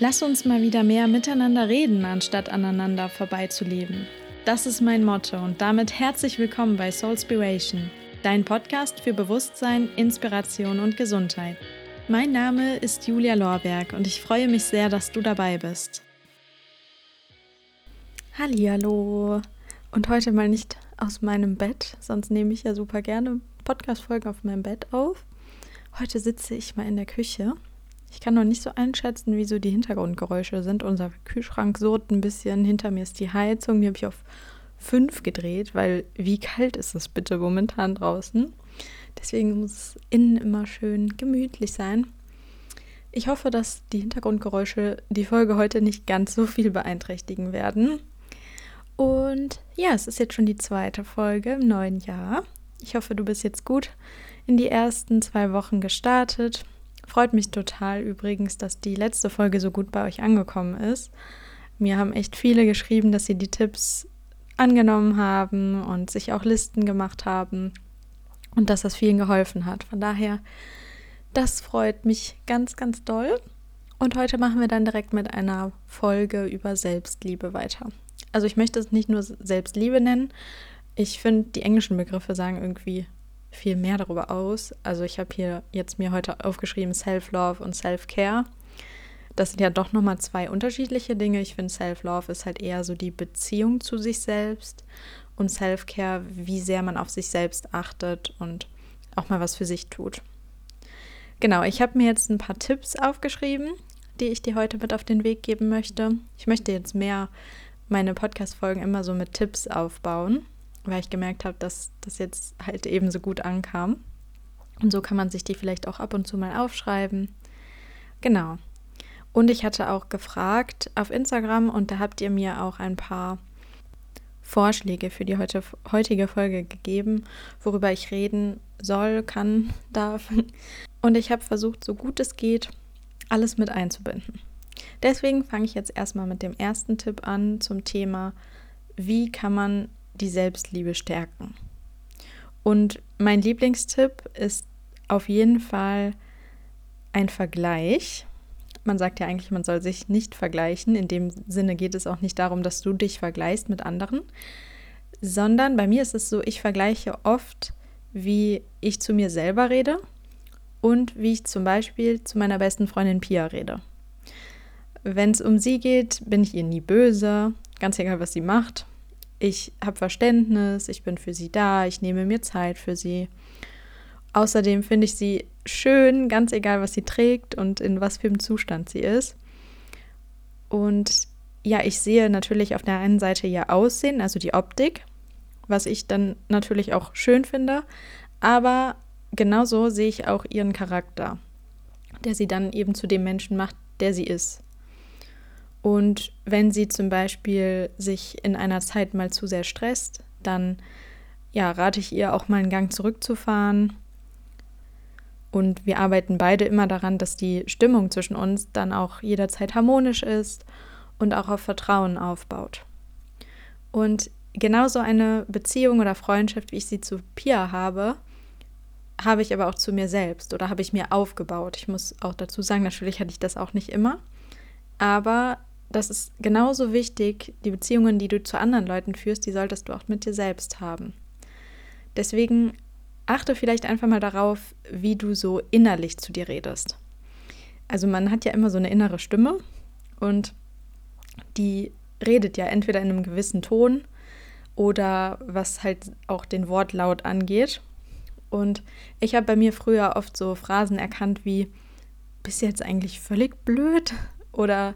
Lass uns mal wieder mehr miteinander reden, anstatt aneinander vorbeizuleben. Das ist mein Motto und damit herzlich willkommen bei Soulspiration, dein Podcast für Bewusstsein, Inspiration und Gesundheit. Mein Name ist Julia Lorberg und ich freue mich sehr, dass du dabei bist. Hallo und heute mal nicht aus meinem Bett, sonst nehme ich ja super gerne Podcast-Folgen auf meinem Bett auf. Heute sitze ich mal in der Küche ich kann noch nicht so einschätzen, wie so die Hintergrundgeräusche sind. Unser Kühlschrank surrt ein bisschen. Hinter mir ist die Heizung. Die habe ich auf 5 gedreht, weil wie kalt ist es bitte momentan draußen? Deswegen muss es innen immer schön gemütlich sein. Ich hoffe, dass die Hintergrundgeräusche die Folge heute nicht ganz so viel beeinträchtigen werden. Und ja, es ist jetzt schon die zweite Folge im neuen Jahr. Ich hoffe, du bist jetzt gut in die ersten zwei Wochen gestartet. Freut mich total übrigens, dass die letzte Folge so gut bei euch angekommen ist. Mir haben echt viele geschrieben, dass sie die Tipps angenommen haben und sich auch Listen gemacht haben und dass das vielen geholfen hat. Von daher, das freut mich ganz, ganz doll. Und heute machen wir dann direkt mit einer Folge über Selbstliebe weiter. Also ich möchte es nicht nur Selbstliebe nennen. Ich finde, die englischen Begriffe sagen irgendwie viel mehr darüber aus. Also ich habe hier jetzt mir heute aufgeschrieben Self-Love und Self-Care. Das sind ja doch nochmal zwei unterschiedliche Dinge. Ich finde, Self-Love ist halt eher so die Beziehung zu sich selbst und Self-Care, wie sehr man auf sich selbst achtet und auch mal was für sich tut. Genau, ich habe mir jetzt ein paar Tipps aufgeschrieben, die ich dir heute mit auf den Weg geben möchte. Ich möchte jetzt mehr meine Podcast-Folgen immer so mit Tipps aufbauen weil ich gemerkt habe, dass das jetzt halt eben so gut ankam. Und so kann man sich die vielleicht auch ab und zu mal aufschreiben. Genau. Und ich hatte auch gefragt auf Instagram und da habt ihr mir auch ein paar Vorschläge für die heute, heutige Folge gegeben, worüber ich reden soll, kann, darf. Und ich habe versucht, so gut es geht, alles mit einzubinden. Deswegen fange ich jetzt erstmal mit dem ersten Tipp an zum Thema, wie kann man die Selbstliebe stärken. Und mein Lieblingstipp ist auf jeden Fall ein Vergleich. Man sagt ja eigentlich, man soll sich nicht vergleichen. In dem Sinne geht es auch nicht darum, dass du dich vergleichst mit anderen, sondern bei mir ist es so, ich vergleiche oft, wie ich zu mir selber rede und wie ich zum Beispiel zu meiner besten Freundin Pia rede. Wenn es um sie geht, bin ich ihr nie böse, ganz egal, was sie macht ich habe Verständnis, ich bin für sie da, ich nehme mir Zeit für sie. Außerdem finde ich sie schön, ganz egal, was sie trägt und in was für einem Zustand sie ist. Und ja, ich sehe natürlich auf der einen Seite ihr Aussehen, also die Optik, was ich dann natürlich auch schön finde, aber genauso sehe ich auch ihren Charakter, der sie dann eben zu dem Menschen macht, der sie ist. Und wenn sie zum Beispiel sich in einer Zeit mal zu sehr stresst, dann ja, rate ich ihr auch mal einen Gang zurückzufahren. Und wir arbeiten beide immer daran, dass die Stimmung zwischen uns dann auch jederzeit harmonisch ist und auch auf Vertrauen aufbaut. Und genauso eine Beziehung oder Freundschaft, wie ich sie zu Pia habe, habe ich aber auch zu mir selbst oder habe ich mir aufgebaut. Ich muss auch dazu sagen, natürlich hatte ich das auch nicht immer, aber das ist genauso wichtig, die Beziehungen, die du zu anderen Leuten führst, die solltest du auch mit dir selbst haben. Deswegen achte vielleicht einfach mal darauf, wie du so innerlich zu dir redest. Also man hat ja immer so eine innere Stimme und die redet ja entweder in einem gewissen Ton oder was halt auch den Wortlaut angeht. Und ich habe bei mir früher oft so Phrasen erkannt wie, bist du jetzt eigentlich völlig blöd? Oder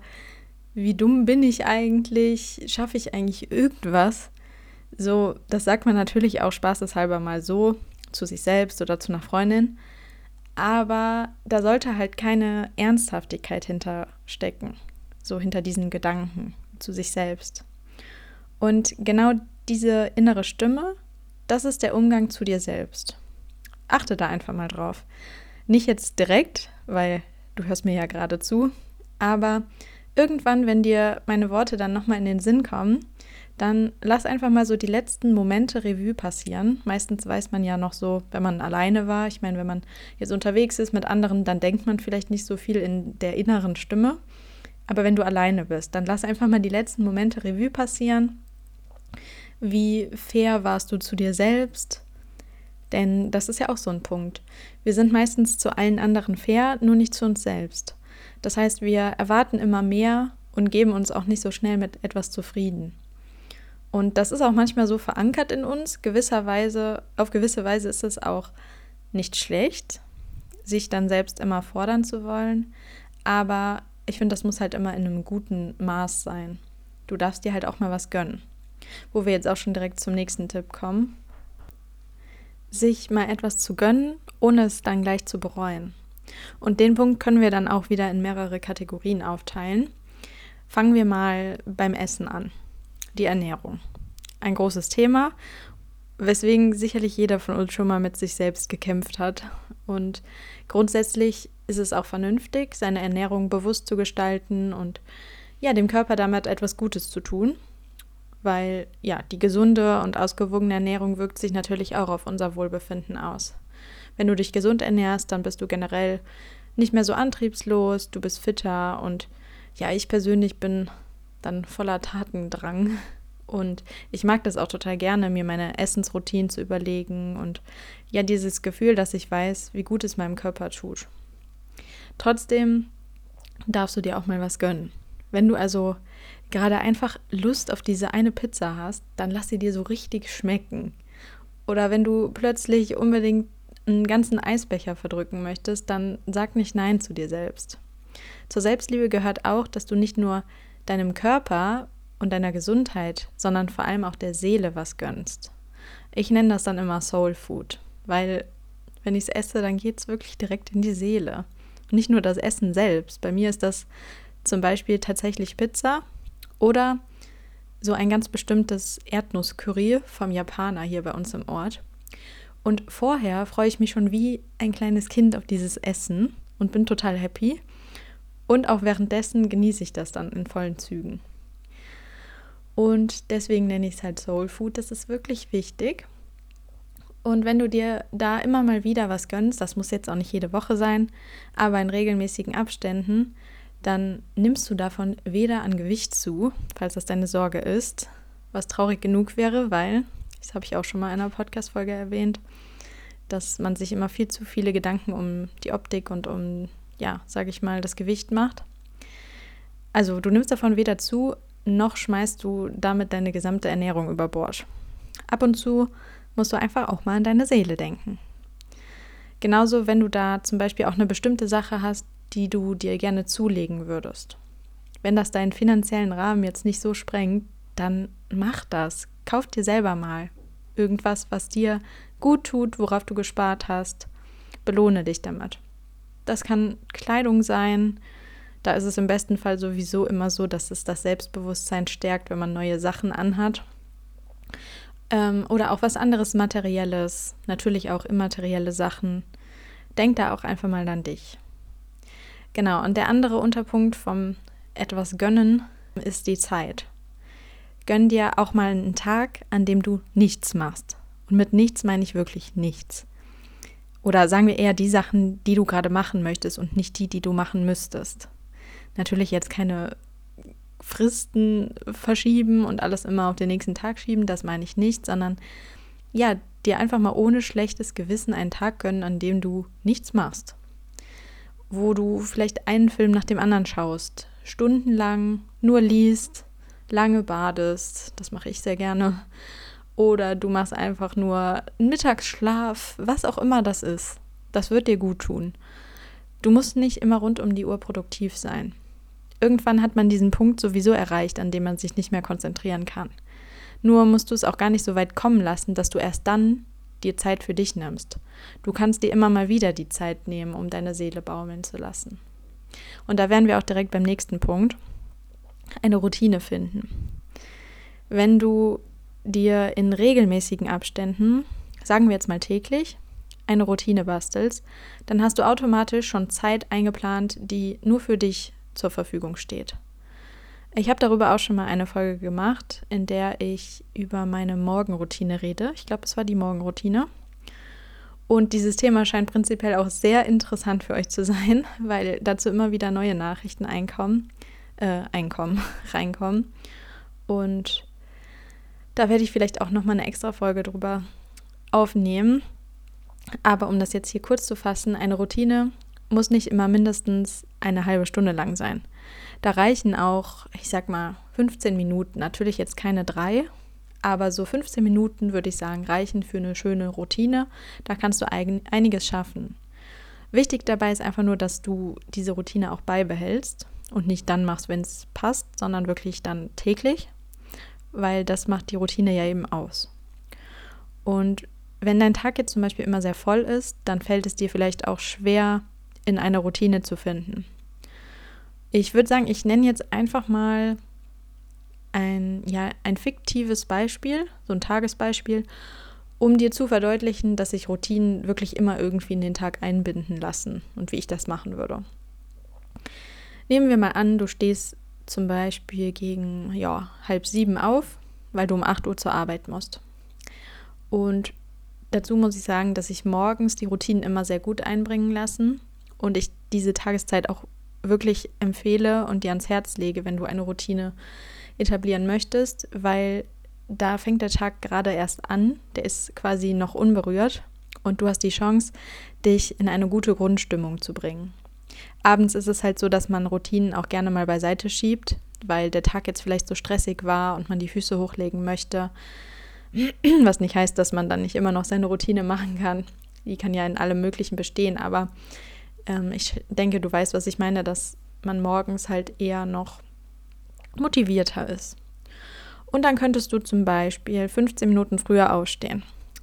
wie dumm bin ich eigentlich? Schaffe ich eigentlich irgendwas? So, das sagt man natürlich auch spaßeshalber mal so zu sich selbst oder zu einer Freundin. Aber da sollte halt keine Ernsthaftigkeit hinterstecken, so hinter diesen Gedanken zu sich selbst. Und genau diese innere Stimme, das ist der Umgang zu dir selbst. Achte da einfach mal drauf. Nicht jetzt direkt, weil du hörst mir ja gerade zu, aber irgendwann, wenn dir meine Worte dann nochmal in den Sinn kommen, dann lass einfach mal so die letzten Momente Revue passieren. Meistens weiß man ja noch so, wenn man alleine war. Ich meine, wenn man jetzt unterwegs ist mit anderen, dann denkt man vielleicht nicht so viel in der inneren Stimme. Aber wenn du alleine bist, dann lass einfach mal die letzten Momente Revue passieren. Wie fair warst du zu dir selbst? Denn das ist ja auch so ein Punkt. Wir sind meistens zu allen anderen fair, nur nicht zu uns selbst. Das heißt, wir erwarten immer mehr und geben uns auch nicht so schnell mit etwas zufrieden. Und das ist auch manchmal so verankert in uns. Gewisserweise, auf gewisse Weise ist es auch nicht schlecht, sich dann selbst immer fordern zu wollen. Aber ich finde, das muss halt immer in einem guten Maß sein. Du darfst dir halt auch mal was gönnen. Wo wir jetzt auch schon direkt zum nächsten Tipp kommen. Sich mal etwas zu gönnen, ohne es dann gleich zu bereuen. Und den Punkt können wir dann auch wieder in mehrere Kategorien aufteilen. Fangen wir mal beim Essen an. Die Ernährung. Ein großes Thema, weswegen sicherlich jeder von uns schon mal mit sich selbst gekämpft hat. Und grundsätzlich ist es auch vernünftig, seine Ernährung bewusst zu gestalten und ja, dem Körper damit etwas Gutes zu tun, weil ja, die gesunde und ausgewogene Ernährung wirkt sich natürlich auch auf unser Wohlbefinden aus. Wenn du dich gesund ernährst, dann bist du generell nicht mehr so antriebslos, du bist fitter und ja, ich persönlich bin dann voller Tatendrang und ich mag das auch total gerne, mir meine Essensroutinen zu überlegen und ja, dieses Gefühl, dass ich weiß, wie gut es meinem Körper tut. Trotzdem darfst du dir auch mal was gönnen. Wenn du also gerade einfach Lust auf diese eine Pizza hast, dann lass sie dir so richtig schmecken. Oder wenn du plötzlich unbedingt einen ganzen Eisbecher verdrücken möchtest, dann sag nicht Nein zu dir selbst. Zur Selbstliebe gehört auch, dass du nicht nur deinem Körper und deiner Gesundheit, sondern vor allem auch der Seele was gönnst. Ich nenne das dann immer Soul Food, weil wenn ich es esse, dann geht es wirklich direkt in die Seele. Nicht nur das Essen selbst. Bei mir ist das zum Beispiel tatsächlich Pizza oder so ein ganz bestimmtes Erdnusscurry vom Japaner hier bei uns im Ort. Und vorher freue ich mich schon wie ein kleines Kind auf dieses Essen und bin total happy. Und auch währenddessen genieße ich das dann in vollen Zügen. Und deswegen nenne ich es halt Soul Food. Das ist wirklich wichtig. Und wenn du dir da immer mal wieder was gönnst, das muss jetzt auch nicht jede Woche sein, aber in regelmäßigen Abständen, dann nimmst du davon weder an Gewicht zu, falls das deine Sorge ist, was traurig genug wäre, weil, das habe ich auch schon mal in einer Podcast-Folge erwähnt, dass man sich immer viel zu viele Gedanken um die Optik und um, ja, sage ich mal, das Gewicht macht. Also du nimmst davon weder zu, noch schmeißt du damit deine gesamte Ernährung über Bord. Ab und zu musst du einfach auch mal an deine Seele denken. Genauso, wenn du da zum Beispiel auch eine bestimmte Sache hast, die du dir gerne zulegen würdest. Wenn das deinen finanziellen Rahmen jetzt nicht so sprengt, dann mach das. Kauf dir selber mal irgendwas, was dir gut tut, worauf du gespart hast. Belohne dich damit. Das kann Kleidung sein. Da ist es im besten Fall sowieso immer so, dass es das Selbstbewusstsein stärkt, wenn man neue Sachen anhat. Ähm, oder auch was anderes Materielles, natürlich auch immaterielle Sachen. Denk da auch einfach mal an dich. Genau, und der andere Unterpunkt vom etwas gönnen ist die Zeit. Gönn dir auch mal einen Tag, an dem du nichts machst. Und mit nichts meine ich wirklich nichts. Oder sagen wir eher die Sachen, die du gerade machen möchtest und nicht die, die du machen müsstest. Natürlich jetzt keine Fristen verschieben und alles immer auf den nächsten Tag schieben, das meine ich nicht, sondern ja, dir einfach mal ohne schlechtes Gewissen einen Tag gönnen, an dem du nichts machst wo du vielleicht einen Film nach dem anderen schaust, stundenlang nur liest, lange badest, das mache ich sehr gerne, oder du machst einfach nur einen Mittagsschlaf, was auch immer das ist. Das wird dir gut tun. Du musst nicht immer rund um die Uhr produktiv sein. Irgendwann hat man diesen Punkt sowieso erreicht, an dem man sich nicht mehr konzentrieren kann. Nur musst du es auch gar nicht so weit kommen lassen, dass du erst dann dir Zeit für dich nimmst. Du kannst dir immer mal wieder die Zeit nehmen, um deine Seele baumeln zu lassen. Und da wären wir auch direkt beim nächsten Punkt. Eine Routine finden. Wenn du dir in regelmäßigen Abständen, sagen wir jetzt mal täglich, eine Routine bastelst, dann hast du automatisch schon Zeit eingeplant, die nur für dich zur Verfügung steht. Ich habe darüber auch schon mal eine Folge gemacht, in der ich über meine Morgenroutine rede. Ich glaube, es war die Morgenroutine. Und dieses Thema scheint prinzipiell auch sehr interessant für euch zu sein, weil dazu immer wieder neue Nachrichten einkommen. Äh, Einkommen reinkommen. Und da werde ich vielleicht auch nochmal eine extra Folge drüber aufnehmen. Aber um das jetzt hier kurz zu fassen, eine Routine muss nicht immer mindestens eine halbe Stunde lang sein. Da reichen auch, ich sag mal, 15 Minuten. Natürlich jetzt keine drei, aber so 15 Minuten würde ich sagen, reichen für eine schöne Routine. Da kannst du einiges schaffen. Wichtig dabei ist einfach nur, dass du diese Routine auch beibehältst und nicht dann machst, wenn es passt, sondern wirklich dann täglich, weil das macht die Routine ja eben aus. Und wenn dein Tag jetzt zum Beispiel immer sehr voll ist, dann fällt es dir vielleicht auch schwer, in eine Routine zu finden. Ich würde sagen, ich nenne jetzt einfach mal ein, ja, ein fiktives Beispiel, so ein Tagesbeispiel, um dir zu verdeutlichen, dass sich Routinen wirklich immer irgendwie in den Tag einbinden lassen und wie ich das machen würde. Nehmen wir mal an, du stehst zum Beispiel gegen ja, halb sieben auf, weil du um acht Uhr zur Arbeit musst. Und dazu muss ich sagen, dass ich morgens die Routinen immer sehr gut einbringen lassen und ich diese Tageszeit auch wirklich empfehle und dir ans Herz lege, wenn du eine Routine etablieren möchtest, weil da fängt der Tag gerade erst an, der ist quasi noch unberührt und du hast die Chance, dich in eine gute Grundstimmung zu bringen. Abends ist es halt so, dass man Routinen auch gerne mal beiseite schiebt, weil der Tag jetzt vielleicht so stressig war und man die Füße hochlegen möchte. Was nicht heißt, dass man dann nicht immer noch seine Routine machen kann. Die kann ja in allem Möglichen bestehen, aber ähm, ich denke, du weißt, was ich meine, dass man morgens halt eher noch motivierter ist. Und dann könntest du zum Beispiel 15 Minuten früher aufstehen.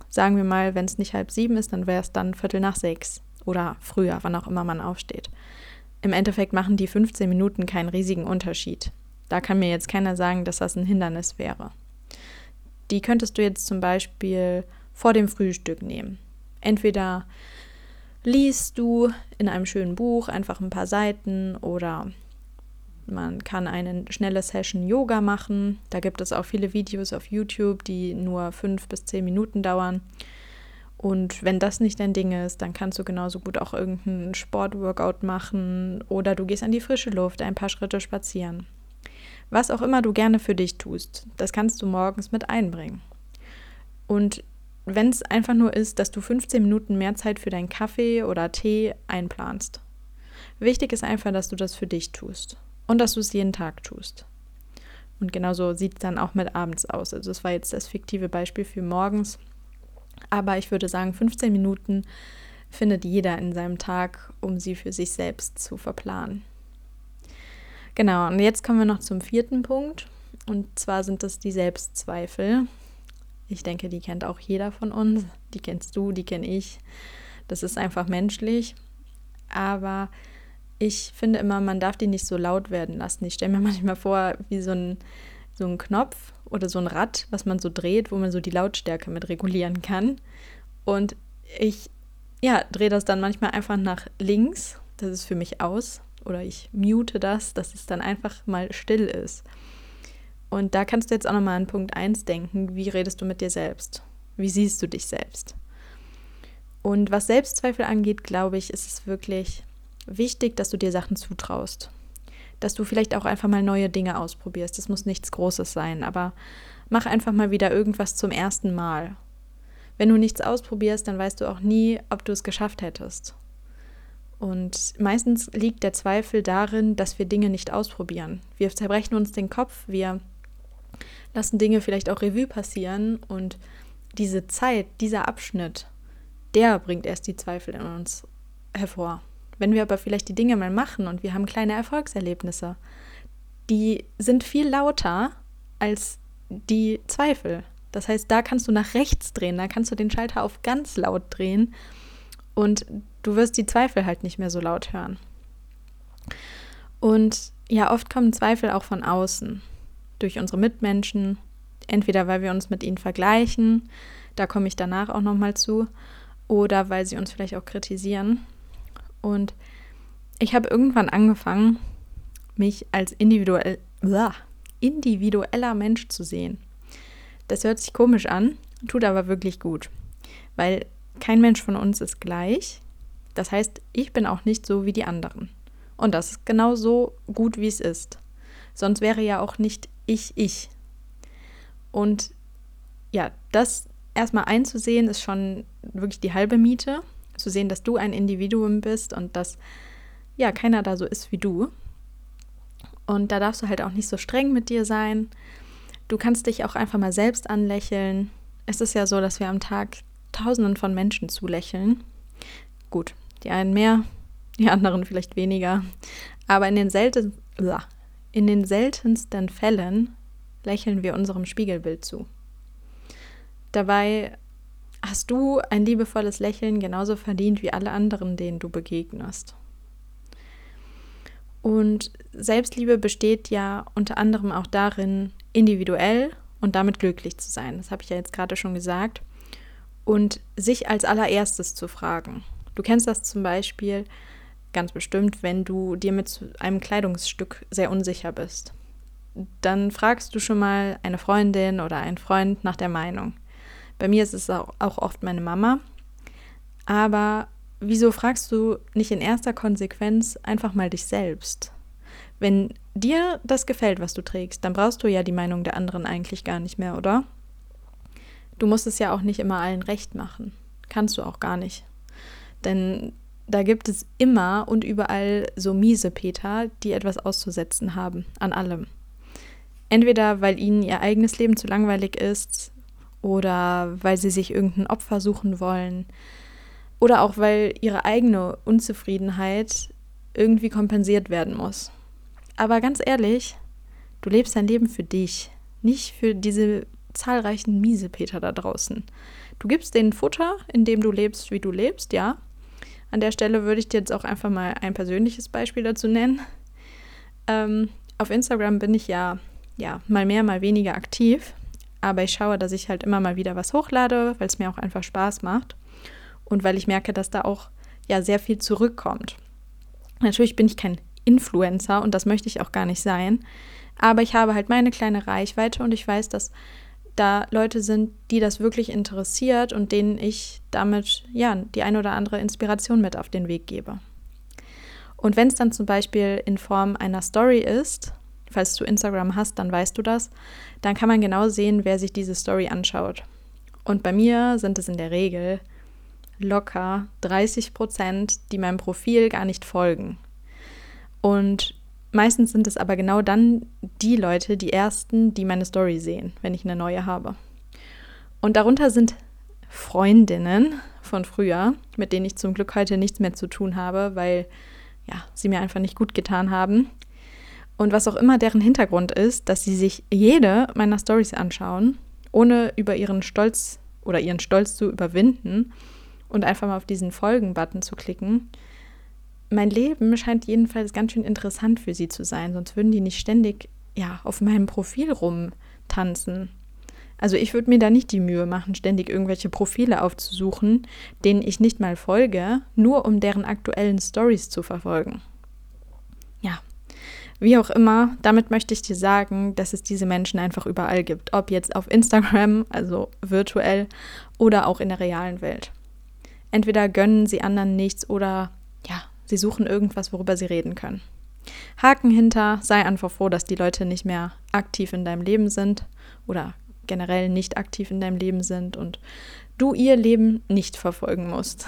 Sagen wir mal, wenn es nicht halb sieben ist, dann wäre es dann Viertel nach sechs oder früher, wann auch immer man aufsteht. Im Endeffekt machen die 15 Minuten keinen riesigen Unterschied. Da kann mir jetzt keiner sagen, dass das ein Hindernis wäre. Die könntest du jetzt zum Beispiel vor dem Frühstück nehmen. Entweder liest du in einem schönen Buch einfach ein paar Seiten oder man kann eine schnelle Session Yoga machen. Da gibt es auch viele Videos auf YouTube, die nur fünf bis zehn Minuten dauern. Und wenn das nicht dein Ding ist, dann kannst du genauso gut auch irgendeinen Sportworkout machen oder du gehst an die frische Luft, ein paar Schritte spazieren. Was auch immer du gerne für dich tust, das kannst du morgens mit einbringen. Und wenn es einfach nur ist, dass du 15 Minuten mehr Zeit für deinen Kaffee oder Tee einplanst. Wichtig ist einfach, dass du das für dich tust und dass du es jeden Tag tust. Und genauso sieht es dann auch mit abends aus. Also das war jetzt das fiktive Beispiel für morgens. Aber ich würde sagen, 15 Minuten findet jeder in seinem Tag, um sie für sich selbst zu verplanen. Genau, und jetzt kommen wir noch zum vierten Punkt. Und zwar sind das die Selbstzweifel. Ich denke, die kennt auch jeder von uns. Die kennst du, die kenne ich. Das ist einfach menschlich. Aber ich finde immer, man darf die nicht so laut werden lassen. Ich stelle mir manchmal vor, wie so ein, so ein Knopf oder so ein Rad, was man so dreht, wo man so die Lautstärke mit regulieren kann. Und ich, ja, drehe das dann manchmal einfach nach links. Das ist für mich aus. Oder ich mute das, dass es dann einfach mal still ist. Und da kannst du jetzt auch nochmal an Punkt 1 denken, wie redest du mit dir selbst? Wie siehst du dich selbst? Und was Selbstzweifel angeht, glaube ich, ist es wirklich wichtig, dass du dir Sachen zutraust. Dass du vielleicht auch einfach mal neue Dinge ausprobierst. Das muss nichts Großes sein, aber mach einfach mal wieder irgendwas zum ersten Mal. Wenn du nichts ausprobierst, dann weißt du auch nie, ob du es geschafft hättest. Und meistens liegt der Zweifel darin, dass wir Dinge nicht ausprobieren. Wir zerbrechen uns den Kopf, wir lassen Dinge vielleicht auch Revue passieren und diese Zeit, dieser Abschnitt, der bringt erst die Zweifel in uns hervor. Wenn wir aber vielleicht die Dinge mal machen und wir haben kleine Erfolgserlebnisse, die sind viel lauter als die Zweifel. Das heißt, da kannst du nach rechts drehen, da kannst du den Schalter auf ganz laut drehen und du wirst die Zweifel halt nicht mehr so laut hören. Und ja, oft kommen Zweifel auch von außen durch unsere Mitmenschen, entweder weil wir uns mit ihnen vergleichen, da komme ich danach auch nochmal zu, oder weil sie uns vielleicht auch kritisieren. Und ich habe irgendwann angefangen, mich als individuell, individueller Mensch zu sehen. Das hört sich komisch an, tut aber wirklich gut, weil kein Mensch von uns ist gleich. Das heißt, ich bin auch nicht so wie die anderen. Und das ist genau so gut, wie es ist. Sonst wäre ja auch nicht ich ich. Und ja, das erstmal einzusehen, ist schon wirklich die halbe Miete. Zu sehen, dass du ein Individuum bist und dass ja keiner da so ist wie du. Und da darfst du halt auch nicht so streng mit dir sein. Du kannst dich auch einfach mal selbst anlächeln. Es ist ja so, dass wir am Tag Tausenden von Menschen zulächeln. Gut, die einen mehr, die anderen vielleicht weniger. Aber in den, selten, in den seltensten Fällen lächeln wir unserem Spiegelbild zu. Dabei hast du ein liebevolles Lächeln genauso verdient wie alle anderen, denen du begegnest. Und Selbstliebe besteht ja unter anderem auch darin, individuell und damit glücklich zu sein. Das habe ich ja jetzt gerade schon gesagt. Und sich als allererstes zu fragen. Du kennst das zum Beispiel ganz bestimmt, wenn du dir mit einem Kleidungsstück sehr unsicher bist. Dann fragst du schon mal eine Freundin oder einen Freund nach der Meinung. Bei mir ist es auch, oft meine Mama. Aber wieso fragst du nicht in erster Konsequenz einfach mal dich selbst? Wenn dir das gefällt, was du trägst, dann brauchst du ja die Meinung der anderen eigentlich gar nicht mehr, oder? Du musst es ja auch nicht immer allen recht machen. Kannst du auch gar nicht. Denn da gibt es immer und überall so miese Peter, die etwas auszusetzen haben an allem. Entweder weil ihnen ihr eigenes Leben zu langweilig ist oder weil sie sich irgendein Opfer suchen wollen, oder auch weil ihre eigene Unzufriedenheit irgendwie kompensiert werden muss. Aber ganz ehrlich, du lebst dein Leben für dich, nicht für diese zahlreichen Miesepeter da draußen. Du gibst denen Futter, indem du lebst, wie du lebst, ja. An der Stelle würde ich dir jetzt auch einfach mal ein persönliches Beispiel dazu nennen. Ähm, auf Instagram bin ich ja, ja mal mehr, mal weniger aktiv, aber ich schaue, dass ich halt immer mal wieder was hochlade, weil es mir auch einfach Spaß macht und weil ich merke, dass da auch ja sehr viel zurückkommt. Natürlich bin ich kein Influencer und das möchte ich auch gar nicht sein, aber ich habe halt meine kleine Reichweite und ich weiß, dass da Leute sind, die das wirklich interessiert und denen ich damit ja die ein oder andere Inspiration mit auf den Weg gebe. Und wenn es dann zum Beispiel in Form einer Story ist, falls du Instagram hast, dann weißt du das, dann kann man genau sehen, wer sich diese Story anschaut. Und bei mir sind es in der Regel locker 30 Prozent, die meinem Profil gar nicht folgen. Und meistens sind es aber genau dann die Leute, die ersten, die meine Story sehen, wenn ich eine neue habe. Und darunter sind Freundinnen von früher, mit denen ich zum Glück heute nichts mehr zu tun habe, weil ja, sie mir einfach nicht gut getan haben. Und was auch immer deren Hintergrund ist, dass sie sich jede meiner Stories anschauen, ohne über ihren Stolz oder ihren Stolz zu überwinden und einfach mal auf diesen Folgen-Button zu klicken. Mein Leben scheint jedenfalls ganz schön interessant für sie zu sein, sonst würden die nicht ständig ja, auf meinem Profil rumtanzen. Also ich würde mir da nicht die Mühe machen, ständig irgendwelche Profile aufzusuchen, denen ich nicht mal folge, nur um deren aktuellen Stories zu verfolgen. Wie auch immer, damit möchte ich dir sagen, dass es diese Menschen einfach überall gibt, ob jetzt auf Instagram, also virtuell, oder auch in der realen Welt. Entweder gönnen sie anderen nichts oder ja, sie suchen irgendwas, worüber sie reden können. Haken hinter, sei einfach froh, dass die Leute nicht mehr aktiv in deinem Leben sind oder generell nicht aktiv in deinem Leben sind und du ihr Leben nicht verfolgen musst.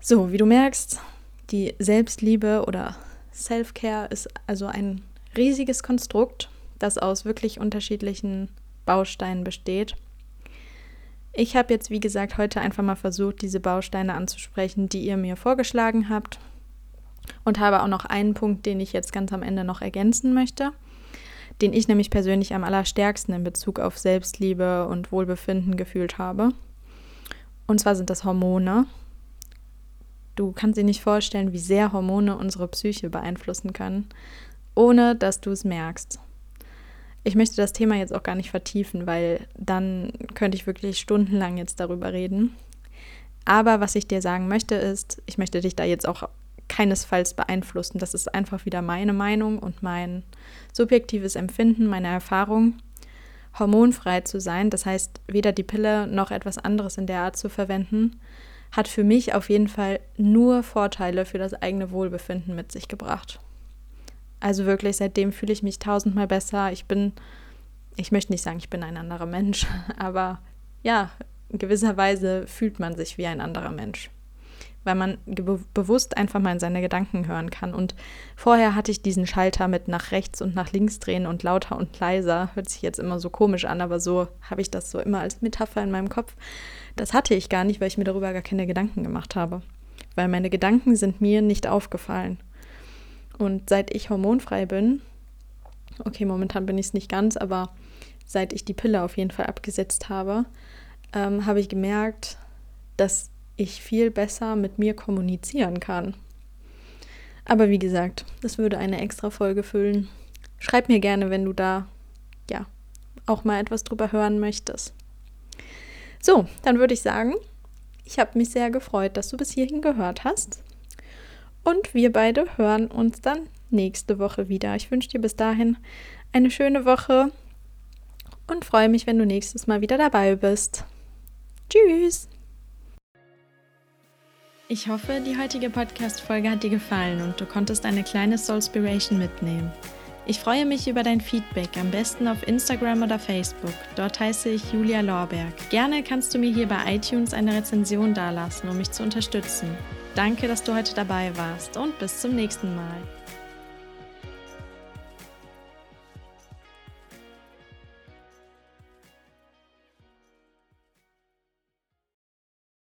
So, wie du merkst, die Selbstliebe oder Self-Care ist also ein riesiges Konstrukt, das aus wirklich unterschiedlichen Bausteinen besteht. Ich habe jetzt, wie gesagt, heute einfach mal versucht, diese Bausteine anzusprechen, die ihr mir vorgeschlagen habt. Und habe auch noch einen Punkt, den ich jetzt ganz am Ende noch ergänzen möchte, den ich nämlich persönlich am allerstärksten in Bezug auf Selbstliebe und Wohlbefinden gefühlt habe. Und zwar sind das Hormone. Du kannst dir nicht vorstellen, wie sehr Hormone unsere Psyche beeinflussen können, ohne dass du es merkst. Ich möchte das Thema jetzt auch gar nicht vertiefen, weil dann könnte ich wirklich stundenlang jetzt darüber reden. Aber was ich dir sagen möchte ist, ich möchte dich da jetzt auch keinesfalls beeinflussen. Das ist einfach wieder meine Meinung und mein subjektives Empfinden, meine Erfahrung. Hormonfrei zu sein, das heißt weder die Pille noch etwas anderes in der Art zu verwenden, hat für mich auf jeden Fall nur Vorteile für das eigene Wohlbefinden mit sich gebracht. Also wirklich, seitdem fühle ich mich tausendmal besser. Ich bin, ich möchte nicht sagen, ich bin ein anderer Mensch, aber ja, in gewisser Weise fühlt man sich wie ein anderer Mensch weil man be bewusst einfach mal in seine Gedanken hören kann. Und vorher hatte ich diesen Schalter mit nach rechts und nach links drehen und lauter und leiser. Hört sich jetzt immer so komisch an, aber so habe ich das so immer als Metapher in meinem Kopf. Das hatte ich gar nicht, weil ich mir darüber gar keine Gedanken gemacht habe. Weil meine Gedanken sind mir nicht aufgefallen. Und seit ich hormonfrei bin, okay, momentan bin ich es nicht ganz, aber seit ich die Pille auf jeden Fall abgesetzt habe, ähm, habe ich gemerkt, dass ich viel besser mit mir kommunizieren kann. Aber wie gesagt, das würde eine extra Folge füllen. Schreib mir gerne, wenn du da ja auch mal etwas drüber hören möchtest. So, dann würde ich sagen, ich habe mich sehr gefreut, dass du bis hierhin gehört hast. Und wir beide hören uns dann nächste Woche wieder. Ich wünsche dir bis dahin eine schöne Woche und freue mich, wenn du nächstes Mal wieder dabei bist. Tschüss! Ich hoffe, die heutige Podcast-Folge hat dir gefallen und du konntest eine kleine Soulspiration mitnehmen. Ich freue mich über dein Feedback, am besten auf Instagram oder Facebook. Dort heiße ich Julia Lorberg. Gerne kannst du mir hier bei iTunes eine Rezension dalassen, um mich zu unterstützen. Danke, dass du heute dabei warst und bis zum nächsten Mal.